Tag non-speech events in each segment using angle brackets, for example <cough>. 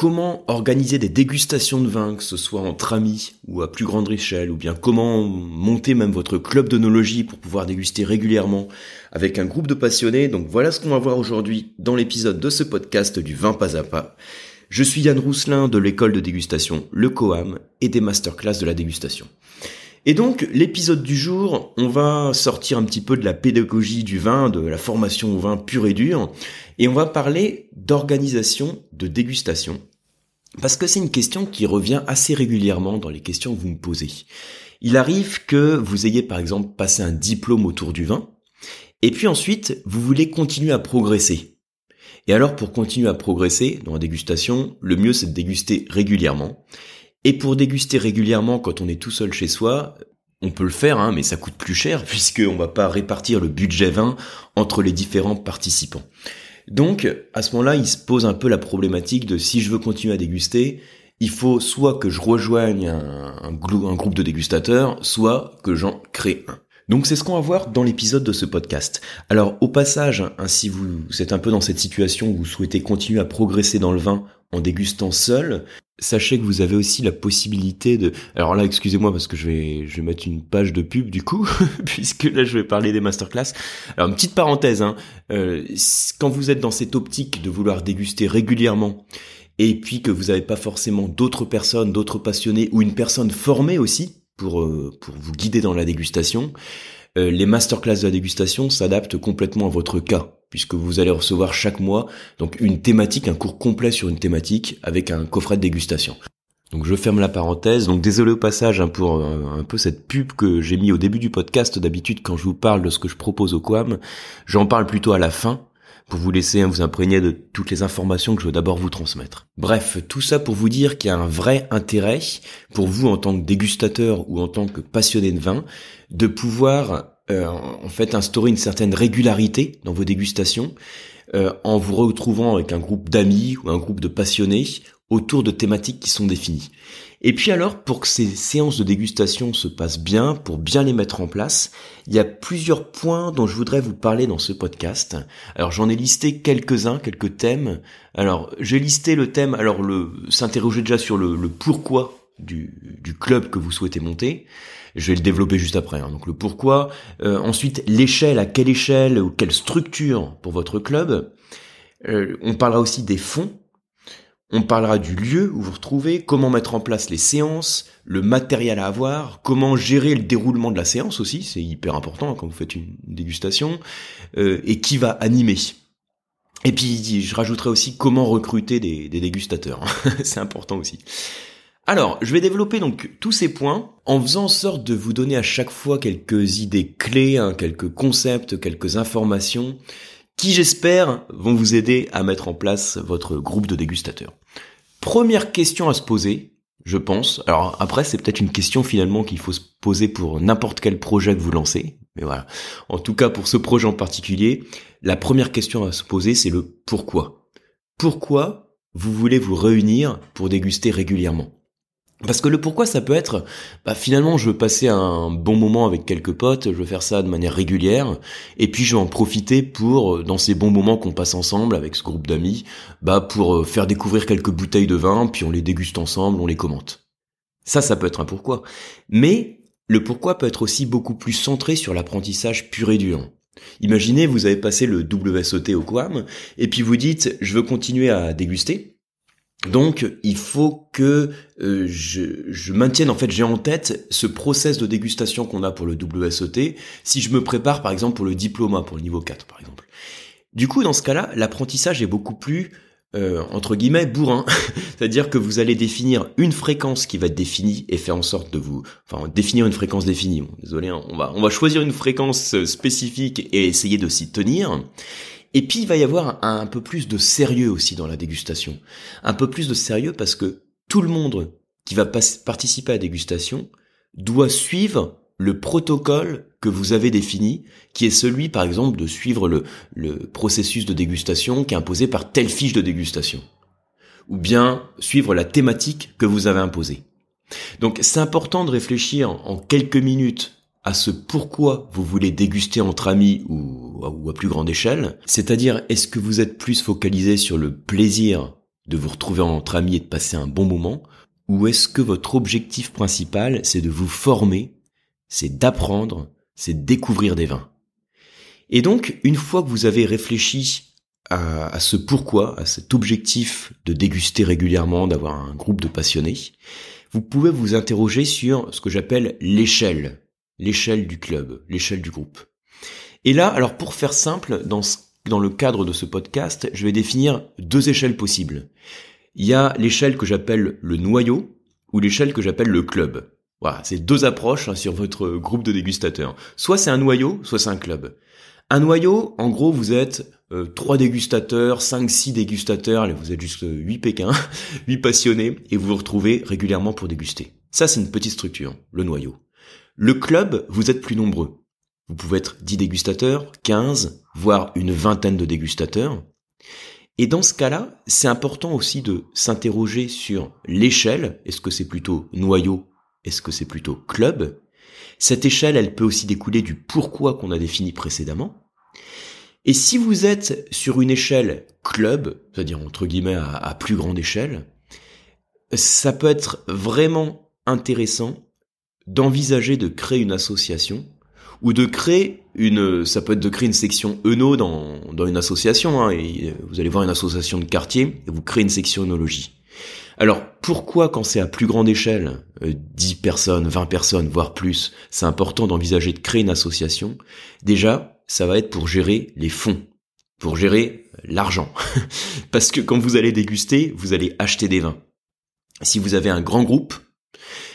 comment organiser des dégustations de vin, que ce soit entre amis ou à plus grande échelle, ou bien comment monter même votre club d'onologie pour pouvoir déguster régulièrement avec un groupe de passionnés. Donc voilà ce qu'on va voir aujourd'hui dans l'épisode de ce podcast du vin pas à pas. Je suis Yann Rousselin de l'école de dégustation Le Coam et des masterclass de la dégustation. Et donc, l'épisode du jour, on va sortir un petit peu de la pédagogie du vin, de la formation au vin pur et dur, et on va parler d'organisation de dégustation. Parce que c'est une question qui revient assez régulièrement dans les questions que vous me posez. Il arrive que vous ayez par exemple passé un diplôme autour du vin, et puis ensuite, vous voulez continuer à progresser. Et alors, pour continuer à progresser dans la dégustation, le mieux c'est de déguster régulièrement. Et pour déguster régulièrement quand on est tout seul chez soi, on peut le faire, hein, mais ça coûte plus cher <laughs> puisqu'on va pas répartir le budget vin entre les différents participants. Donc, à ce moment-là, il se pose un peu la problématique de si je veux continuer à déguster, il faut soit que je rejoigne un, groupe de dégustateurs, soit que j'en crée un. Donc c'est ce qu'on va voir dans l'épisode de ce podcast. Alors au passage, hein, si vous êtes un peu dans cette situation où vous souhaitez continuer à progresser dans le vin en dégustant seul, sachez que vous avez aussi la possibilité de... Alors là, excusez-moi parce que je vais, je vais mettre une page de pub du coup, <laughs> puisque là je vais parler des masterclass. Alors une petite parenthèse, hein, euh, quand vous êtes dans cette optique de vouloir déguster régulièrement, et puis que vous n'avez pas forcément d'autres personnes, d'autres passionnés, ou une personne formée aussi pour, euh, pour vous guider dans la dégustation, euh, les masterclass de la dégustation s'adaptent complètement à votre cas puisque vous allez recevoir chaque mois donc une thématique, un cours complet sur une thématique avec un coffret de dégustation. Donc je ferme la parenthèse. Donc désolé au passage hein, pour euh, un, peu cette pub que j'ai mis au début du podcast. D'habitude quand je vous parle de ce que je propose au Quam, j'en parle plutôt à la fin pour vous laisser hein, vous imprégner de toutes les informations que je veux d'abord vous transmettre. Bref, tout ça pour vous dire qu'il y a un vrai intérêt pour vous en tant que dégustateur ou en tant que passionné de vin de pouvoir euh, en fait instaurer une certaine régularité dans vos dégustations euh, en vous retrouvant avec un groupe d'amis ou un groupe de passionnés autour de thématiques qui sont définies. Et puis alors, pour que ces séances de dégustation se passent bien, pour bien les mettre en place, il y a plusieurs points dont je voudrais vous parler dans ce podcast. Alors j'en ai listé quelques-uns, quelques thèmes. Alors j'ai listé le thème, alors le s'interroger déjà sur le, pourquoi du club que vous souhaitez monter. Je vais le développer juste après. Hein. Donc le pourquoi. Euh, ensuite, l'échelle, à quelle échelle ou quelle structure pour votre club. Euh, on parlera aussi des fonds. On parlera du lieu où vous retrouvez, comment mettre en place les séances, le matériel à avoir, comment gérer le déroulement de la séance aussi, c'est hyper important quand vous faites une dégustation, euh, et qui va animer. Et puis je rajouterai aussi comment recruter des, des dégustateurs, <laughs> c'est important aussi. Alors, je vais développer donc tous ces points en faisant en sorte de vous donner à chaque fois quelques idées clés, hein, quelques concepts, quelques informations qui j'espère vont vous aider à mettre en place votre groupe de dégustateurs. Première question à se poser, je pense. Alors après, c'est peut-être une question finalement qu'il faut se poser pour n'importe quel projet que vous lancez. Mais voilà. En tout cas, pour ce projet en particulier, la première question à se poser, c'est le pourquoi. Pourquoi vous voulez vous réunir pour déguster régulièrement? Parce que le pourquoi ça peut être, bah finalement je veux passer un bon moment avec quelques potes, je veux faire ça de manière régulière, et puis je vais en profiter pour, euh, dans ces bons moments qu'on passe ensemble avec ce groupe d'amis, bah pour euh, faire découvrir quelques bouteilles de vin, puis on les déguste ensemble, on les commente. Ça, ça peut être un pourquoi. Mais le pourquoi peut être aussi beaucoup plus centré sur l'apprentissage pur et dur. Imaginez, vous avez passé le WSOT au Quam, et puis vous dites, je veux continuer à déguster, donc, il faut que euh, je, maintienne, en fait, j'ai en tête ce process de dégustation qu'on a pour le WSET, si je me prépare, par exemple, pour le diplôme, pour le niveau 4, par exemple. Du coup, dans ce cas-là, l'apprentissage est beaucoup plus, euh, entre guillemets, bourrin. <laughs> C'est-à-dire que vous allez définir une fréquence qui va être définie et faire en sorte de vous... Enfin, définir une fréquence définie. désolé, hein, on, va, on va choisir une fréquence spécifique et essayer de s'y tenir. Et puis il va y avoir un, peu plus de sérieux aussi dans la dégustation. Un peu plus de sérieux parce que tout le monde qui va participer à la dégustation doit suivre le protocole que vous avez défini, qui est celui par exemple de suivre le, le processus de dégustation qui est imposé par telle fiche de dégustation. Ou bien suivre la thématique que vous avez imposée. Donc c'est important de réfléchir en quelques minutes à ce pourquoi vous voulez déguster entre amis ou, à plus grande échelle. C'est-à-dire, est-ce que vous êtes plus focalisé sur le plaisir de vous retrouver entre amis et de passer un bon moment Ou est-ce que votre objectif principal, c'est de vous former, c'est d'apprendre, c'est de découvrir des vins? Et donc, une fois que vous avez réfléchi à, ce pourquoi, à cet objectif de déguster régulièrement, d'avoir un groupe de passionnés, vous pouvez vous interroger sur ce que j'appelle l'échelle, l'échelle du club, l'échelle du groupe. Et là, alors pour faire simple, dans, le cadre de ce podcast, je vais définir deux échelles possibles. Il y a l'échelle que j'appelle le noyau ou l'échelle que j'appelle le club. Voilà, c'est deux approches hein, sur votre groupe de dégustateurs. Soit c'est un noyau, soit c'est un club. Un noyau, en gros, vous êtes euh, trois dégustateurs, cinq, six dégustateurs, vous êtes juste huit pékins, <laughs> huit passionnés, et vous vous retrouvez régulièrement pour déguster. Ça, c'est une petite structure, le noyau. Le club, vous êtes plus nombreux. Vous pouvez être 10 dégustateurs, 15, voire une vingtaine de dégustateurs. Et dans ce cas-là, c'est important aussi de s'interroger sur l'échelle. Est-ce que c'est plutôt noyau? Est-ce que c'est plutôt club? Cette échelle, elle peut aussi découler du pourquoi qu'on a défini précédemment. Et si vous êtes sur une échelle club, c'est-à-dire entre guillemets à, à plus grande échelle, ça peut être vraiment intéressant d'envisager de créer une association ou de créer une, ça peut être de créer une section ENO dans, dans une association, hein, et vous allez voir une association de quartier, et vous créez une section œnologie. Alors, pourquoi quand c'est à plus grande échelle, 10 euh, personnes, 20 personnes, voire plus, c'est important d'envisager de créer une association? Déjà, ça va être pour gérer les fonds, pour gérer l'argent. <laughs> Parce que quand vous allez déguster, vous allez acheter des vins. Si vous avez un grand groupe,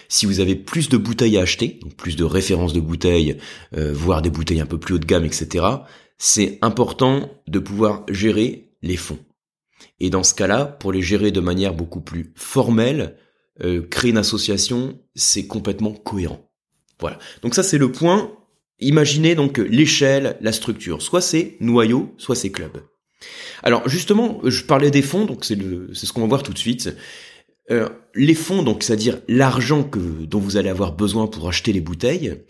si vous avez plus de bouteilles à acheter, plus de références de bouteilles, euh, voire des bouteilles un peu plus haut de gamme, etc., c'est important de pouvoir gérer les fonds. Et dans ce cas-là, pour les gérer de manière beaucoup plus formelle, euh, créer une association, c'est complètement cohérent. Voilà. Donc ça, c'est le point. Imaginez donc l'échelle, la structure. Soit c'est noyau, soit c'est club. Alors justement, je parlais des fonds, donc c'est ce qu'on va voir tout de suite. Euh, les fonds, donc c'est-à-dire l'argent que dont vous allez avoir besoin pour acheter les bouteilles,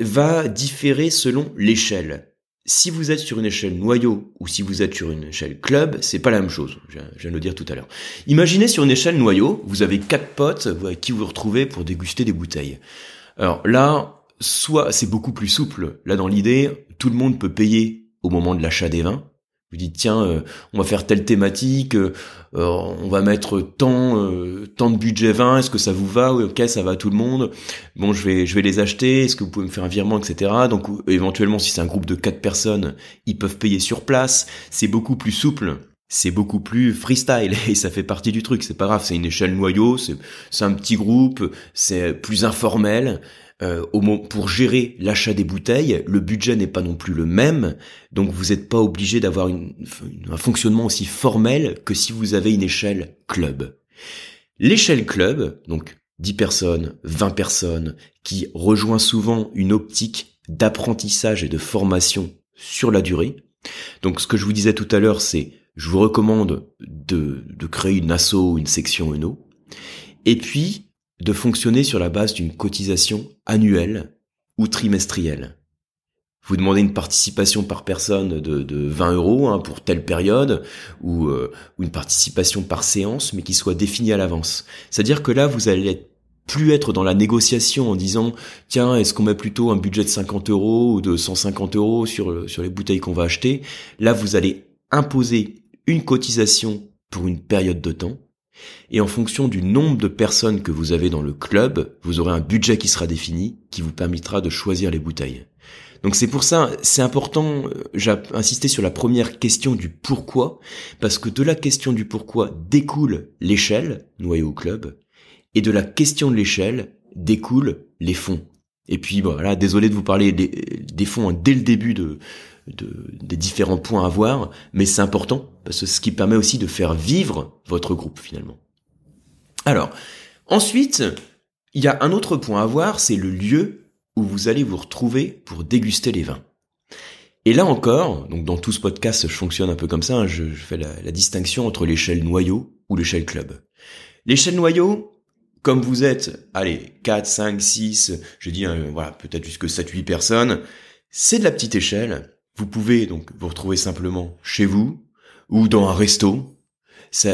va différer selon l'échelle. Si vous êtes sur une échelle noyau ou si vous êtes sur une échelle club, c'est pas la même chose. Je viens de le dire tout à l'heure. Imaginez sur une échelle noyau, vous avez quatre potes avec qui vous retrouvez pour déguster des bouteilles. Alors là, soit c'est beaucoup plus souple. Là, dans l'idée, tout le monde peut payer au moment de l'achat des vins. Vous dites tiens, euh, on va faire telle thématique, euh, on va mettre tant tant de budget 20, est-ce que ça vous va? Ok, ça va à tout le monde. Bon, je vais je vais les acheter. Est-ce que vous pouvez me faire un virement, etc. Donc éventuellement, si c'est un groupe de quatre personnes, ils peuvent payer sur place. C'est beaucoup plus souple. C'est beaucoup plus freestyle <laughs> et ça fait partie du truc. C'est pas grave, c'est une échelle noyau, c'est un petit groupe, c'est plus informel euh, pour gérer l'achat des bouteilles, le budget n'est pas non plus le même, donc vous n'êtes pas obligé d'avoir un fonctionnement aussi formel que si vous avez une échelle club. L'échelle club, donc 10 personnes, 20 personnes, qui rejoint souvent une optique d'apprentissage et de formation sur la durée. Donc ce que je vous disais tout à l'heure, c'est je vous recommande de, de créer une asso une section ENO. Et puis, de fonctionner sur la base d'une cotisation annuelle ou trimestrielle. Vous demandez une participation par personne de, de 20 euros hein, pour telle période ou, euh, une participation par séance, mais qui soit définie à l'avance. C'est-à-dire que là, vous allez plus être dans la négociation en disant tiens est-ce qu'on met plutôt un budget de 50 euros ou de 150 euros sur sur les bouteilles qu'on va acheter? Là, vous allez imposer une cotisation pour une période de temps et en fonction du nombre de personnes que vous avez dans le club, vous aurez un budget qui sera défini, qui vous permettra de choisir les bouteilles. Donc c'est pour ça, c'est important, euh, j'ai insisté sur la première question du pourquoi, parce que de la question du pourquoi découle l'échelle, noyau club, et de la question de l'échelle découlent les fonds. Et puis voilà, désolé de vous parler des, fonds hein, dès le début de, des différents points à voir, mais c'est important parce que ce qui permet aussi de faire vivre votre groupe finalement. Alors, ensuite, il y a un autre point à voir, c'est le lieu où vous allez vous retrouver pour déguster les vins. Et là encore, donc dans tout ce podcast, je fonctionne un peu comme ça, hein, je, fais la, distinction entre l'échelle noyau ou l'échelle club. L'échelle noyau, comme vous êtes, allez, 4, 5, 6, je dis, euh, voilà, peut-être jusque 7, 8 personnes, c'est de la petite échelle, vous pouvez donc vous retrouver simplement chez vous ou dans un resto.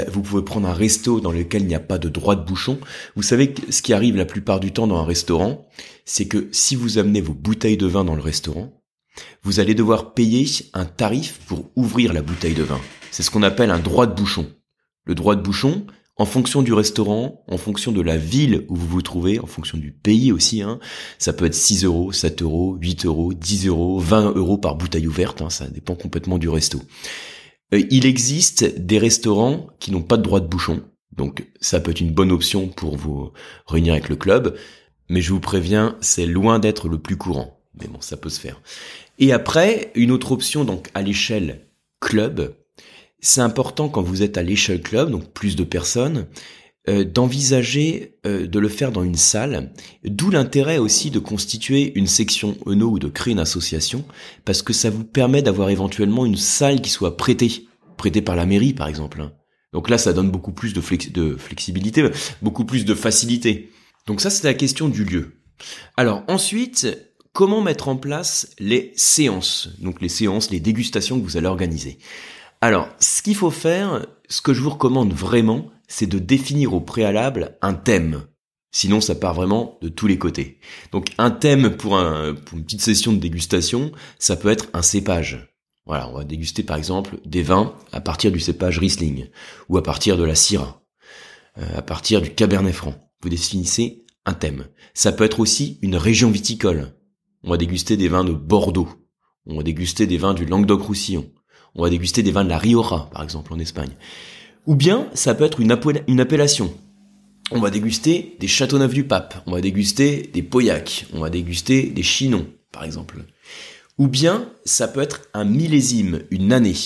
vous pouvez prendre un resto dans lequel il n'y a pas de droit de bouchon. Vous savez que ce qui arrive la plupart du temps dans un restaurant, c'est que si vous amenez vos bouteilles de vin dans le restaurant, vous allez devoir payer un tarif pour ouvrir la bouteille de vin. C'est ce qu'on appelle un droit de bouchon. Le droit de bouchon, en fonction du restaurant, en fonction de la ville où vous vous trouvez, en fonction du pays aussi, hein, ça peut être 6 euros, 7 euros, 8 euros, 10 euros, 20 euros par bouteille ouverte, hein, ça dépend complètement du resto. Euh, il existe des restaurants qui n'ont pas de droit de bouchon, donc ça peut être une bonne option pour vous réunir avec le club, mais je vous préviens, c'est loin d'être le plus courant. Mais bon, ça peut se faire. Et après, une autre option, donc à l'échelle club, c'est important quand vous êtes à l'échelle club, donc plus de personnes, euh, d'envisager euh, de le faire dans une salle, d'où l'intérêt aussi de constituer une section ENO ou de créer une association, parce que ça vous permet d'avoir éventuellement une salle qui soit prêtée, prêtée par la mairie par exemple. Donc là, ça donne beaucoup plus de, de flexibilité, beaucoup plus de facilité. Donc ça, c'est la question du lieu. Alors ensuite, comment mettre en place les séances Donc les séances, les dégustations que vous allez organiser? Alors, ce qu'il faut faire, ce que je vous recommande vraiment, c'est de définir au préalable un thème. Sinon, ça part vraiment de tous les côtés. Donc, un thème pour, un, pour une petite session de dégustation, ça peut être un cépage. Voilà, on va déguster par exemple des vins à partir du cépage Riesling ou à partir de la Syrah, euh, à partir du Cabernet Franc. Vous définissez un thème. Ça peut être aussi une région viticole. On va déguster des vins de Bordeaux. On va déguster des vins du Languedoc-Roussillon. On va déguster des vins de la Rioja, par exemple, en Espagne. Ou bien, ça peut être une, appellation. On va déguster des Châteauneuf du Pape. On va déguster des Pauillac. On va déguster des Chinons, par exemple. Ou bien, ça peut être un millésime, une année.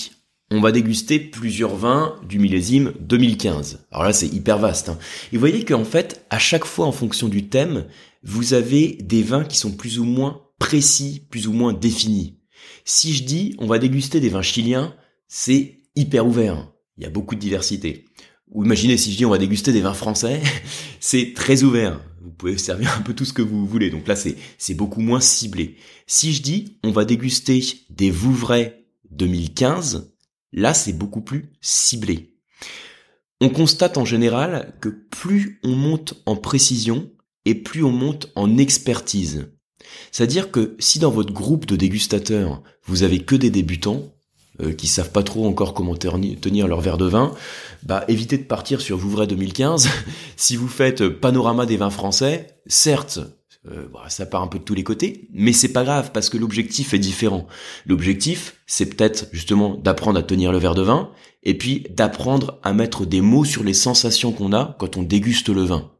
On va déguster plusieurs vins du millésime 2015. Alors là, c'est hyper vaste. Hein. Et vous voyez qu'en fait, à chaque fois, en fonction du thème, vous avez des vins qui sont plus ou moins précis, plus ou moins définis. Si je dis on va déguster des vins chiliens, c'est hyper ouvert. Il y a beaucoup de diversité. Ou imaginez si je dis on va déguster des vins français, <laughs> c'est très ouvert. Vous pouvez servir un peu tout ce que vous voulez. Donc là, c'est, c'est beaucoup moins ciblé. Si je dis on va déguster des Vouvray 2015, là, c'est beaucoup plus ciblé. On constate en général que plus on monte en précision et plus on monte en expertise. C'est-à-dire que si dans votre groupe de dégustateurs, vous avez que des débutants, euh, qui savent pas trop encore comment tenir leur verre de vin, bah évitez de partir sur Vouvray 2015. <laughs> si vous faites panorama des vins français, certes, euh, bah, ça part un peu de tous les côtés, mais c'est pas grave parce que l'objectif est différent. L'objectif, c'est peut-être justement d'apprendre à tenir le verre de vin et puis d'apprendre à mettre des mots sur les sensations qu'on a quand on déguste le vin.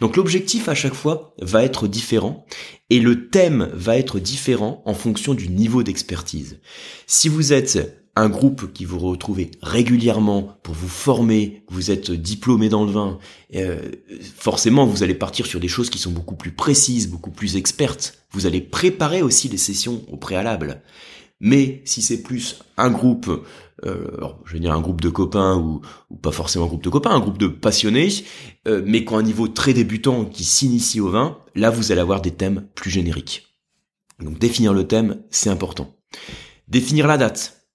Donc l'objectif à chaque fois va être différent et le thème va être différent en fonction du niveau d'expertise. Si vous êtes un groupe qui vous retrouvez régulièrement pour vous former, vous êtes diplômé dans le vin, euh, forcément vous allez partir sur des choses qui sont beaucoup plus précises, beaucoup plus expertes. Vous allez préparer aussi les sessions au préalable. Mais si c'est plus un groupe, euh, je vais dire un groupe de copains ou, pas forcément un groupe de copains, un groupe de passionnés, euh, mais qui ont un niveau très débutant qui s'initie au vin, là vous allez avoir des thèmes plus génériques. Donc définir le thème, c'est important. Définir la date.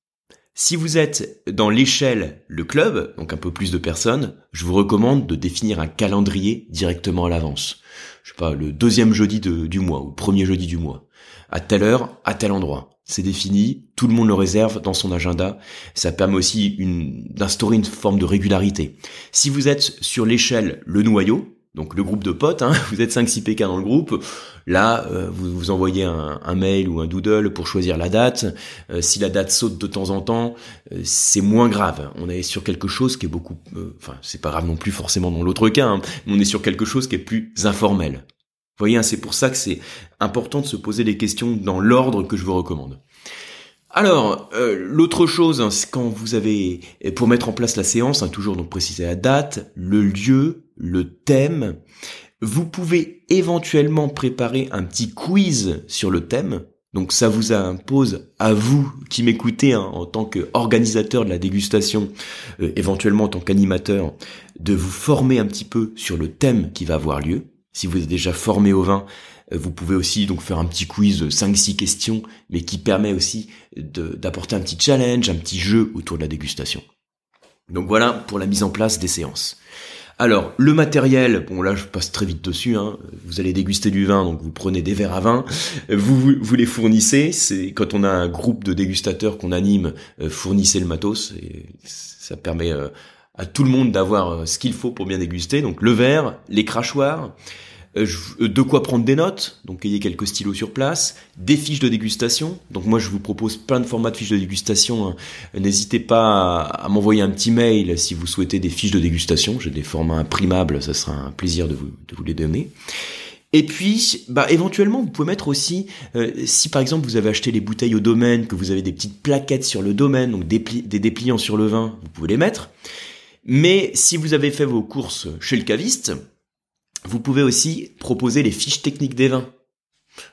Si vous êtes dans l'échelle le club, donc un peu plus de personnes, je vous recommande de définir un calendrier directement à l'avance. Je sais pas, le deuxième jeudi du mois ou le premier jeudi du mois. À telle heure, à tel endroit c'est défini, tout le monde le réserve dans son agenda. Ça permet aussi d'instaurer une forme de régularité. Si vous êtes sur l'échelle le noyau, donc le groupe de potes, hein, <laughs> vous êtes 5-6 PK dans le groupe, là euh, vous, vous envoyez un, mail ou un doodle pour choisir la date. Euh, si la date saute de temps en temps, euh, c'est moins grave. On est sur quelque chose qui est beaucoup, enfin c'est pas grave non plus forcément dans l'autre cas, hein, mais on est sur quelque chose qui est plus informel. Voyez, hein, c'est pour ça que c'est important de se poser les questions dans l'ordre que je vous recommande. Alors, euh, l'autre chose, hein, c'est quand vous avez, pour mettre en place la séance, hein, toujours donc préciser la date, le lieu, le thème, vous pouvez éventuellement préparer un petit quiz sur le thème. Donc ça vous impose à vous qui m'écoutez en tant qu'organisateur de la dégustation, euh, éventuellement en tant qu'animateur, de vous former un petit peu sur le thème qui va avoir lieu. Si vous êtes déjà formé au vin, euh, vous pouvez aussi donc faire un petit quiz 5-6 questions, mais qui permet aussi d'apporter un petit challenge, un petit jeu autour de la dégustation. Donc voilà pour la mise en place des séances. Alors, le matériel, bon là je passe très vite dessus, hein. vous allez déguster du vin, donc vous prenez des verres à vin, vous, les fournissez, c'est quand on a un groupe de dégustateurs qu'on anime, euh, fournissez le matos, ça permet euh, à tout le monde d'avoir euh, ce qu'il faut pour bien déguster, donc le verre, les crachoirs, euh, euh, de quoi prendre des notes, donc ayez quelques stylos sur place, des fiches de dégustation. Donc moi je vous propose plein de formats de fiches de dégustation. Hein. N'hésitez pas à, m'envoyer un petit mail si vous souhaitez des fiches de dégustation. J'ai des formats imprimables, ça sera un plaisir de vous, de vous les donner. Et puis, bah, éventuellement, vous pouvez mettre aussi, euh, si par exemple vous avez acheté les bouteilles au domaine, que vous avez des petites plaquettes sur le domaine, donc des, des dépliants sur le vin, vous pouvez les mettre. Mais si vous avez fait vos courses chez le caviste, vous pouvez aussi proposer les fiches techniques des vins.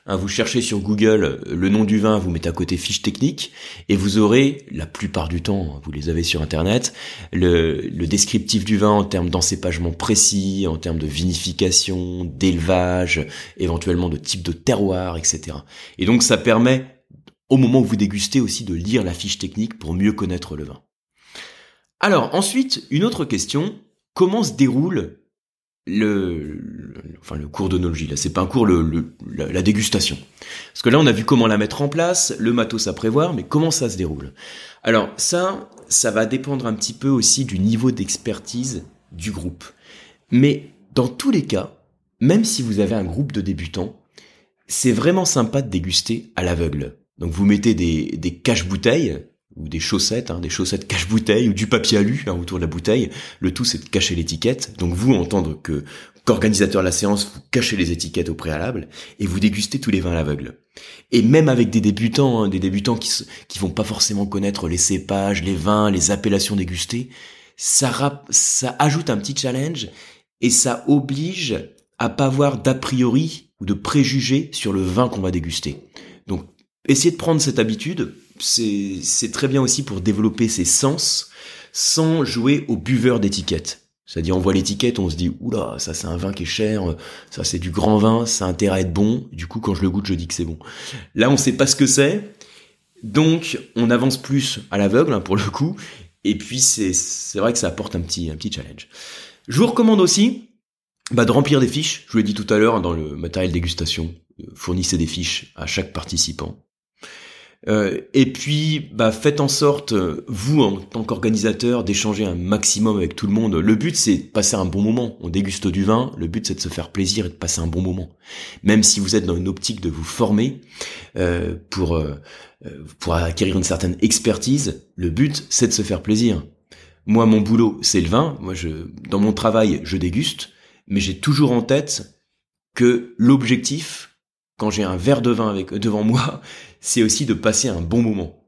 Hein, vous cherchez sur Google le nom du vin, vous mettez à côté fiches techniques, et vous aurez, la plupart du temps, vous les avez sur Internet, le, descriptif du vin en termes d'encépagement précis, en termes de vinification, d'élevage, éventuellement de type de terroir, etc. Et donc ça permet, au moment où vous dégustez aussi, de lire la fiche technique pour mieux connaître le vin. Alors ensuite, une autre question, comment se déroule le, enfin le cours d'onologie là c'est pas un cours le, la, dégustation. Parce que là on a vu comment la mettre en place le matos à prévoir mais comment ça se déroule. Alors ça ça va dépendre un petit peu aussi du niveau d'expertise du groupe. Mais dans tous les cas même si vous avez un groupe de débutants c'est vraiment sympa de déguster à l'aveugle. Donc vous mettez des, des caches bouteilles ou des chaussettes, hein, des chaussettes cache-bouteille ou du papier alu hein, autour de la bouteille. Le tout, c'est de cacher l'étiquette. Donc vous, entendre que qu'organisateur de la séance, vous cachez les étiquettes au préalable et vous dégustez tous les vins à l'aveugle. Et même avec des débutants, hein, des débutants qui qui vont pas forcément connaître les cépages, les vins, les appellations dégustées, ça ça ajoute un petit challenge et ça oblige à pas avoir d'a priori ou de préjugés sur le vin qu'on va déguster. Donc essayez de prendre cette habitude c'est très bien aussi pour développer ses sens sans jouer au buveur d'étiquette. C'est-à-dire on voit l'étiquette, on se dit oula, ça c'est un vin qui est cher, ça c'est du grand vin, ça a intérêt à être bon. Du coup quand je le goûte, je dis que c'est bon. Là on sait pas ce que c'est, donc on avance plus à l'aveugle hein, pour le coup. Et puis c'est vrai que ça apporte un petit petit challenge. Je vous recommande aussi bah, de remplir des fiches. Je vous l'ai dit tout à l'heure hein, dans le matériel dégustation, fournissez des fiches à chaque participant. Euh, et puis, bah, faites en sorte, euh, vous, en tant qu'organisateur, d'échanger un maximum avec tout le monde. Le but, c'est de passer un bon moment. On déguste du vin. Le but, c'est de se faire plaisir et de passer un bon moment. Même si vous êtes dans une optique de vous former euh, pour pour acquérir une certaine expertise, le but, c'est de se faire plaisir. Moi, mon boulot, c'est le vin. Moi, je, dans mon travail, je déguste, mais j'ai toujours en tête que l'objectif, quand j'ai un verre de vin devant moi, <laughs> c'est aussi de passer un bon moment.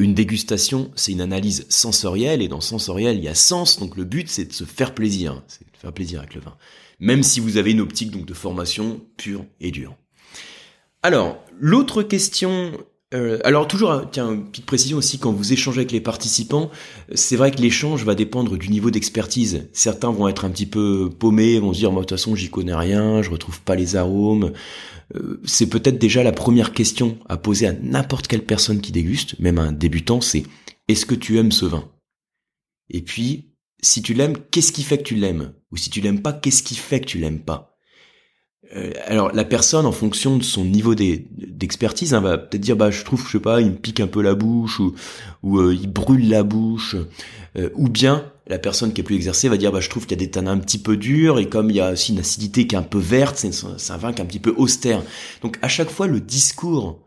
Une dégustation, c'est une analyse sensorielle, et dans sensoriel, il y a sens, donc le but, c'est de se faire plaisir, c'est de faire plaisir avec le vin. Même si vous avez une optique donc de formation pure et dure. Alors, l'autre question euh, alors toujours, tiens, une petite précision aussi, quand vous échangez avec les participants, c'est vrai que l'échange va dépendre du niveau d'expertise. Certains vont être un petit peu paumés, vont se dire, moi de toute façon j'y connais rien, je retrouve pas les arômes. Euh, c'est peut-être déjà la première question à poser à n'importe quelle personne qui déguste, même un débutant, c'est est-ce que tu aimes ce vin? Et puis, si tu l'aimes, qu'est-ce qui fait que tu l'aimes? Ou si tu l'aimes pas, qu'est-ce qui fait que tu l'aimes pas? Euh, alors la personne, en fonction de son niveau d'expertise, hein, va peut-être dire bah je trouve je sais pas, il me pique un peu la bouche ou, ou euh, il brûle la bouche, euh, ou bien la personne qui est plus exercée va dire bah je trouve qu'il y a des tanins un petit peu durs et comme il y a aussi une acidité qui est un peu verte, c'est un vin qui est un petit peu austère. Donc à chaque fois le discours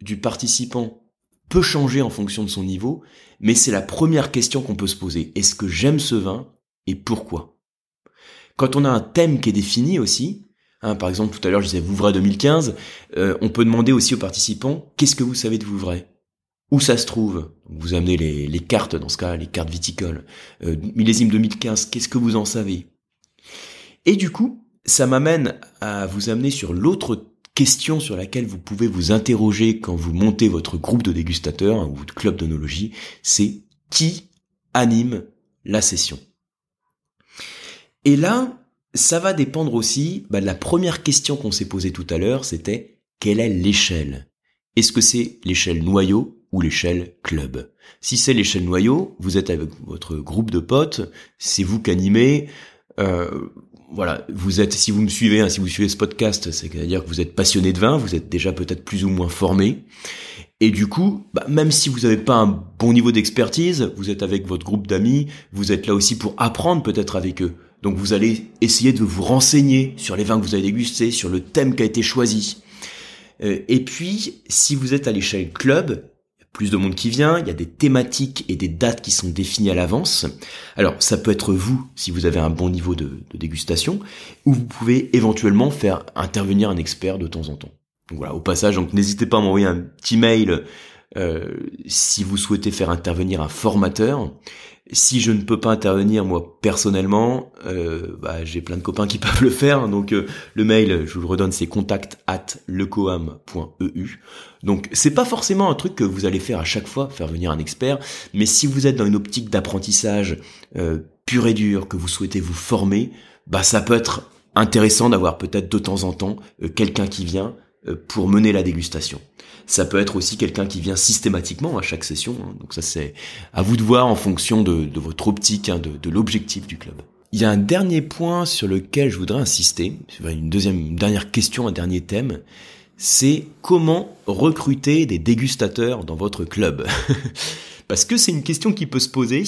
du participant peut changer en fonction de son niveau, mais c'est la première question qu'on peut se poser. Est-ce que j'aime ce vin et pourquoi? Quand on a un thème qui est défini aussi, Hein, par exemple, tout à l'heure, je disais Vouvray 2015. Euh, on peut demander aussi aux participants qu'est-ce que vous savez de Vouvray? Où ça se trouve? Vous amenez les, cartes, dans ce cas, les cartes viticoles. Euh, millésime 2015, qu'est-ce que vous en savez? Et du coup, ça m'amène à vous amener sur l'autre question sur laquelle vous pouvez vous interroger quand vous montez votre groupe de dégustateurs hein, ou votre club d'onologie, c'est qui anime la session? Et là, ça va dépendre aussi bah, de la première question qu'on s'est posée tout à l'heure, c'était quelle est l'échelle? Est-ce que c'est l'échelle noyau ou l'échelle club? Si c'est l'échelle noyau, vous êtes avec votre groupe de potes, c'est vous qui animez. Euh, voilà, vous êtes, si vous me suivez, hein, si vous suivez ce podcast, c'est-à-dire que vous êtes passionné de vin, vous êtes déjà peut-être plus ou moins formé. Et du coup, bah, même si vous n'avez pas un bon niveau d'expertise, vous êtes avec votre groupe d'amis, vous êtes là aussi pour apprendre peut-être avec eux. Donc vous allez essayer de vous renseigner sur les vins que vous avez dégustés, sur le thème qui a été choisi. Euh, et puis, si vous êtes à l'échelle club, plus de monde qui vient, il y a des thématiques et des dates qui sont définies à l'avance. Alors ça peut être vous si vous avez un bon niveau de, dégustation, ou vous pouvez éventuellement faire intervenir un expert de temps en temps. Donc voilà, au passage, donc n'hésitez pas à m'envoyer un petit mail euh, si vous souhaitez faire intervenir un formateur. Si je ne peux pas intervenir moi personnellement, euh, bah, j'ai plein de copains qui <laughs> peuvent le faire. Donc euh, le mail, je vous le redonne, c'est contact at lecoam.eu. Donc c'est pas forcément un truc que vous allez faire à chaque fois, faire venir un expert, mais si vous êtes dans une optique d'apprentissage euh, pur et dur, que vous souhaitez vous former, bah ça peut être intéressant d'avoir peut-être de temps en temps quelqu'un qui vient pour mener la dégustation. Ça peut être aussi quelqu'un qui vient systématiquement à chaque session. Hein. donc ça c'est à vous de voir en fonction de, votre optique, hein, de, de l'objectif du club. Il y a un dernier point sur lequel je voudrais insister, une deuxième, une dernière question, un dernier thème, c'est comment recruter des dégustateurs dans votre club? <laughs> Parce que c'est une question qui peut se poser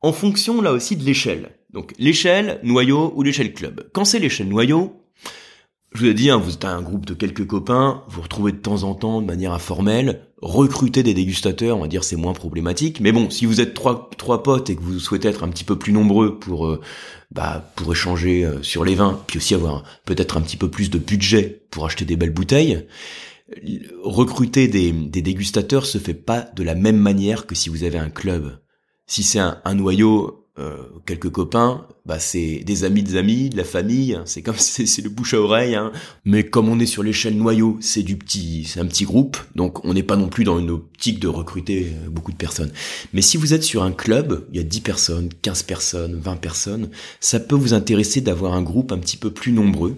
en fonction là aussi de l'échelle. Donc l'échelle noyau ou l'échelle club. Quand c'est l'échelle noyau, je vous ai dit, hein, vous êtes un groupe de quelques copains, vous retrouvez de temps en temps de manière informelle, recruter des dégustateurs, on va dire c'est moins problématique. Mais bon, si vous êtes trois, trois potes et que vous souhaitez être un petit peu plus nombreux pour euh, bah, pour échanger euh, sur les vins, puis aussi avoir peut-être un petit peu plus de budget pour acheter des belles bouteilles, recruter des, des dégustateurs se fait pas de la même manière que si vous avez un club. Si c'est un, un noyau, euh, quelques copains, bah c'est des amis des amis, de la famille, hein. c'est comme <laughs> c'est le bouche à oreille. Hein. Mais comme on est sur l'échelle noyau, c'est du petit, c'est un petit groupe, donc on n'est pas non plus dans une optique de recruter euh, beaucoup de personnes. Mais si vous êtes sur un club, il y a 10 personnes, 15 personnes, 20 personnes, ça peut vous intéresser d'avoir un groupe un petit peu plus nombreux,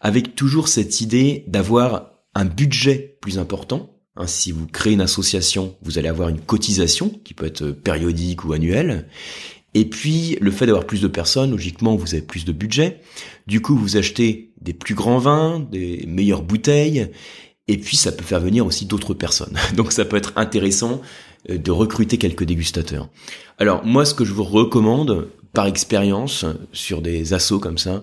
avec toujours cette idée d'avoir un budget plus important, Hein, si vous créez une association, vous allez avoir une cotisation qui peut être périodique ou annuelle. Et puis, le fait d'avoir plus de personnes, logiquement, vous avez plus de budget. Du coup, vous achetez des plus grands vins, des meilleures bouteilles. Et puis, ça peut faire venir aussi d'autres personnes. <laughs> Donc, ça peut être intéressant euh, de recruter quelques dégustateurs. Alors, moi, ce que je vous recommande, par expérience, sur des assos comme ça,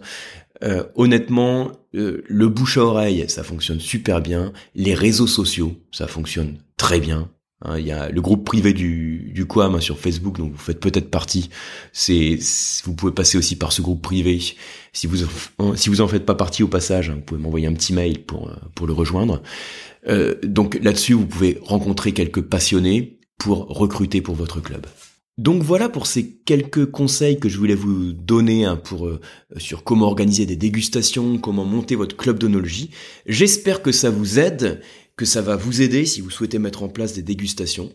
euh, honnêtement, euh, le bouche à oreille, ça fonctionne super bien. Les réseaux sociaux, ça fonctionne très bien. Hein, il y a le groupe privé du, du Quam hein, sur Facebook, donc vous faites peut-être partie. C'est, vous pouvez passer aussi par ce groupe privé. Si vous si vous en faites pas partie au passage, hein, vous pouvez m'envoyer un petit mail pour euh, pour le rejoindre. Euh, donc là-dessus, vous pouvez rencontrer quelques passionnés pour recruter pour votre club. Donc voilà pour ces quelques conseils que je voulais vous donner pour euh, sur comment organiser des dégustations, comment monter votre club d'onologie. J'espère que ça vous aide que ça va vous aider si vous souhaitez mettre en place des dégustations.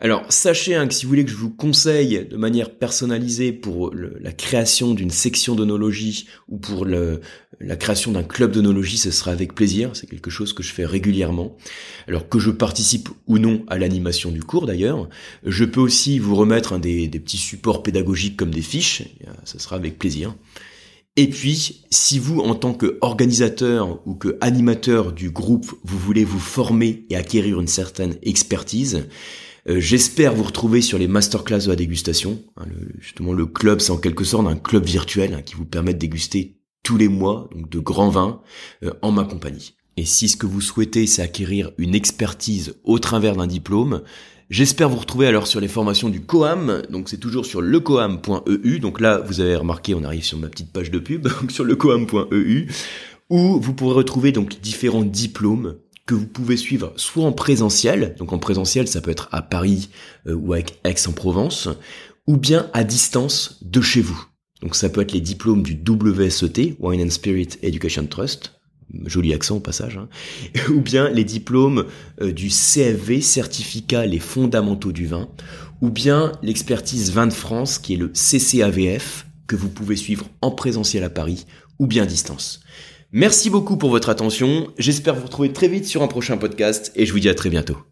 Alors sachez hein, que si vous voulez que je vous conseille de manière personnalisée pour la création d'une section d'onologie ou pour la création d'un club d'onologie, ce sera avec plaisir. C'est quelque chose que je fais régulièrement. Alors que je participe ou non à l'animation du cours d'ailleurs, je peux aussi vous remettre des, des petits supports pédagogiques comme des fiches. Ce sera avec plaisir. Et puis, si vous, en tant qu'organisateur ou que animateur du groupe, vous voulez vous former et acquérir une certaine expertise, euh, j'espère vous retrouver sur les masterclass de la dégustation. Hein, justement, le club, c'est en quelque sorte un club virtuel hein, qui vous permet de déguster tous les mois de grands vins euh, en ma compagnie. Et si ce que vous souhaitez, c'est acquérir une expertise au travers d'un diplôme, J'espère vous retrouver alors sur les formations du Coam, donc c'est toujours sur lecoam.eu, donc là vous avez remarqué on arrive sur ma petite page de pub, <laughs> donc sur lecoam.eu, où vous pourrez retrouver donc différents diplômes que vous pouvez suivre soit en présentiel, donc en présentiel ça peut être à Paris euh, ou avec Aix-en-Provence, ou bien à distance de chez vous. Donc ça peut être les diplômes du WSET, Wine and Spirit Education Trust, joli accent au passage, hein. <laughs> ou bien les diplômes euh, du CFV, certificat les fondamentaux du vin, ou bien l'expertise vin de France qui est le CCAVF que vous pouvez suivre en présentiel à Paris ou bien à distance. Merci beaucoup pour votre attention, j'espère vous retrouver très vite sur un prochain podcast et je vous dis à très bientôt.